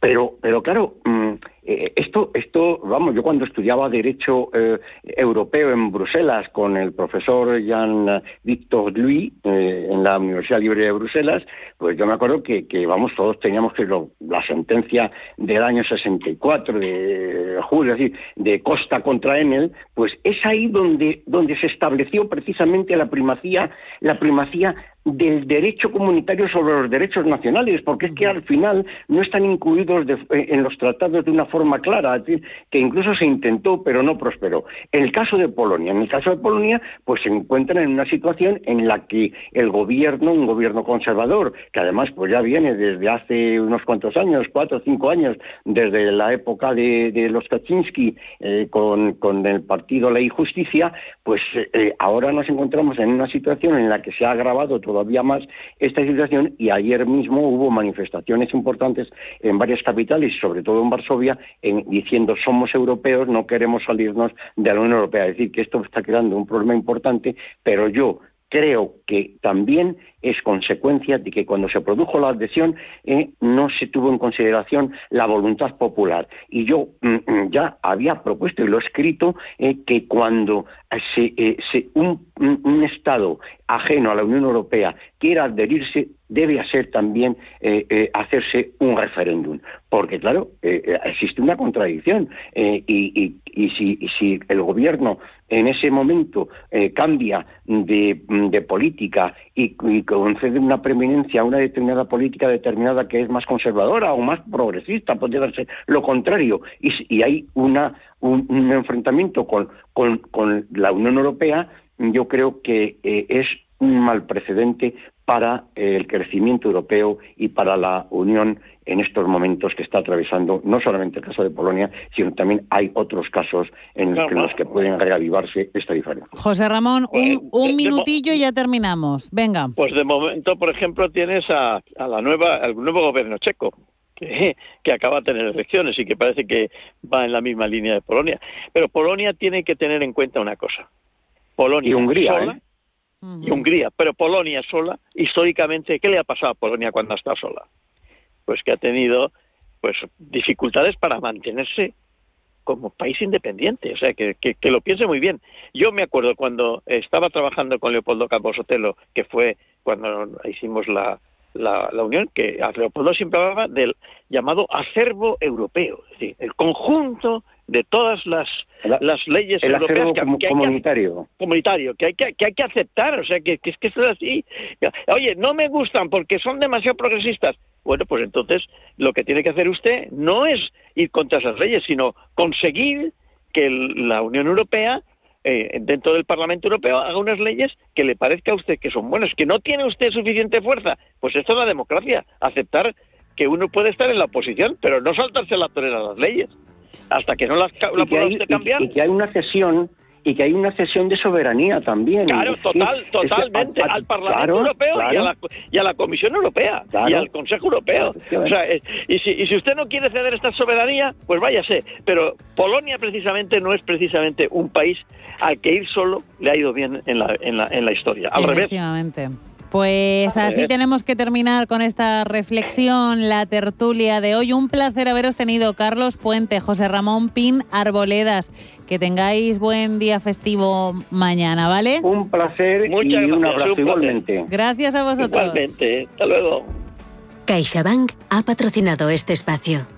Pero, pero claro, mm, eh, esto, esto, vamos, yo cuando estudiaba Derecho eh, Europeo en Bruselas con el profesor Jean Victor Louis en la Universidad Libre de Bruselas, pues yo me acuerdo que, que vamos, todos teníamos que la sentencia del año 64 de julio, es decir, de Costa contra Enel, pues es ahí donde, donde se estableció precisamente la primacía, la primacía del derecho comunitario sobre los derechos nacionales, porque es que al final no están incluidos eh, en los tratados de una forma clara, es decir, que incluso se intentó pero no prosperó. En el caso de Polonia, en el caso de Polonia, pues se encuentran en una situación en la que el gobierno, un gobierno conservador, que además pues ya viene desde hace unos cuantos años, cuatro o cinco años, desde la época de, los Kaczynski eh, con, el partido Ley y Justicia, pues eh, ahora nos encontramos en una situación en la que se ha agravado todo todavía más esta situación y ayer mismo hubo manifestaciones importantes en varias capitales, sobre todo en Varsovia, en, diciendo somos europeos, no queremos salirnos de la Unión Europea. Es decir, que esto está creando un problema importante, pero yo creo que también es consecuencia de que cuando se produjo la adhesión eh, no se tuvo en consideración la voluntad popular. Y yo mm, mm, ya había propuesto y lo he escrito eh, que cuando se, eh, un, Estado ajeno a la Unión Europea quiera adherirse, debe hacer también hacerse un referéndum. Porque, claro, existe una contradicción. y, si, el gobierno en ese momento cambia de, política y, y concede una preeminencia a una determinada política determinada que es más conservadora o más progresista, podría ser lo contrario, y, hay una, un, enfrentamiento con, con, la Unión Europea, yo creo que eh, es un mal precedente para el crecimiento europeo y para la Unión en estos momentos que está atravesando no solamente el caso de Polonia, sino también hay otros casos en los que pueden reavivarse esta diferencia. José Ramón, un, pues, minutillo y ya terminamos. Venga. Pues de momento, por ejemplo, tienes a, la nueva, al nuevo gobierno checo. Que, que, acaba de tener elecciones y que parece que va en la misma línea de Polonia. Pero Polonia tiene que tener en cuenta una cosa. Polonia y Hungría, ¿eh? Y Hungría, pero Polonia sola, históricamente, ¿qué le ha pasado a Polonia cuando está sola? Pues que ha tenido pues dificultades para mantenerse como país independiente, o sea, que, que, lo piense muy bien. Yo me acuerdo cuando estaba trabajando con Leopoldo Campos Sotelo, que fue cuando hicimos la, la, unión, que Leopoldo siempre hablaba del llamado acervo europeo, es decir, el conjunto de todas las, las leyes europeas que, que, comunitario. que, comunitario que hay que, que hay que aceptar, o sea, que, que es que es así. Oye, no me gustan porque son demasiado progresistas. Bueno, pues entonces lo que tiene que hacer usted no es ir contra esas leyes, sino conseguir que la Unión Europea eh, dentro del Parlamento Europeo haga unas leyes que le parezca a usted que son buenas, que no tiene usted suficiente fuerza. Pues esto es la democracia, aceptar que uno puede estar en la oposición, pero no saltarse la torera a las leyes hasta que no las, la pueda usted cambiar. Y, que hay una cesión y que hay una cesión de soberanía también. Claro, total, totalmente, al Parlamento Europeo y, a la, y, a la, Comisión Europea y al Consejo Europeo. O sea, y, si, y si usted no quiere ceder esta soberanía, pues váyase. Pero Polonia precisamente no es precisamente un país al que ir solo le ha ido bien en la, en la, en la historia. Al revés. Pues así tenemos que terminar con esta reflexión, la tertulia de hoy. Un placer haberos tenido, Carlos Puente, José Ramón Pin Arboledas. Que tengáis buen día festivo mañana, ¿vale? Un placer y un abrazo igualmente. Gracias a vosotros. Igualmente. Hasta luego. CaixaBank ha patrocinado este espacio.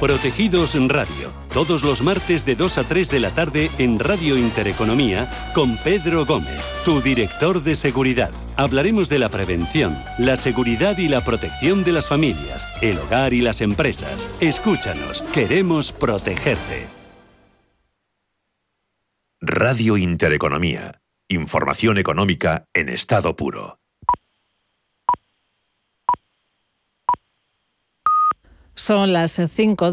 Protegidos Radio, todos los martes de 2 a 3 de la tarde en Radio Intereconomía con Pedro Gómez, tu director de seguridad. Hablaremos de la prevención, la seguridad y la protección de las familias, el hogar y las empresas. Escúchanos, queremos protegerte. Radio Intereconomía. Información económica en estado puro. Son las 5 de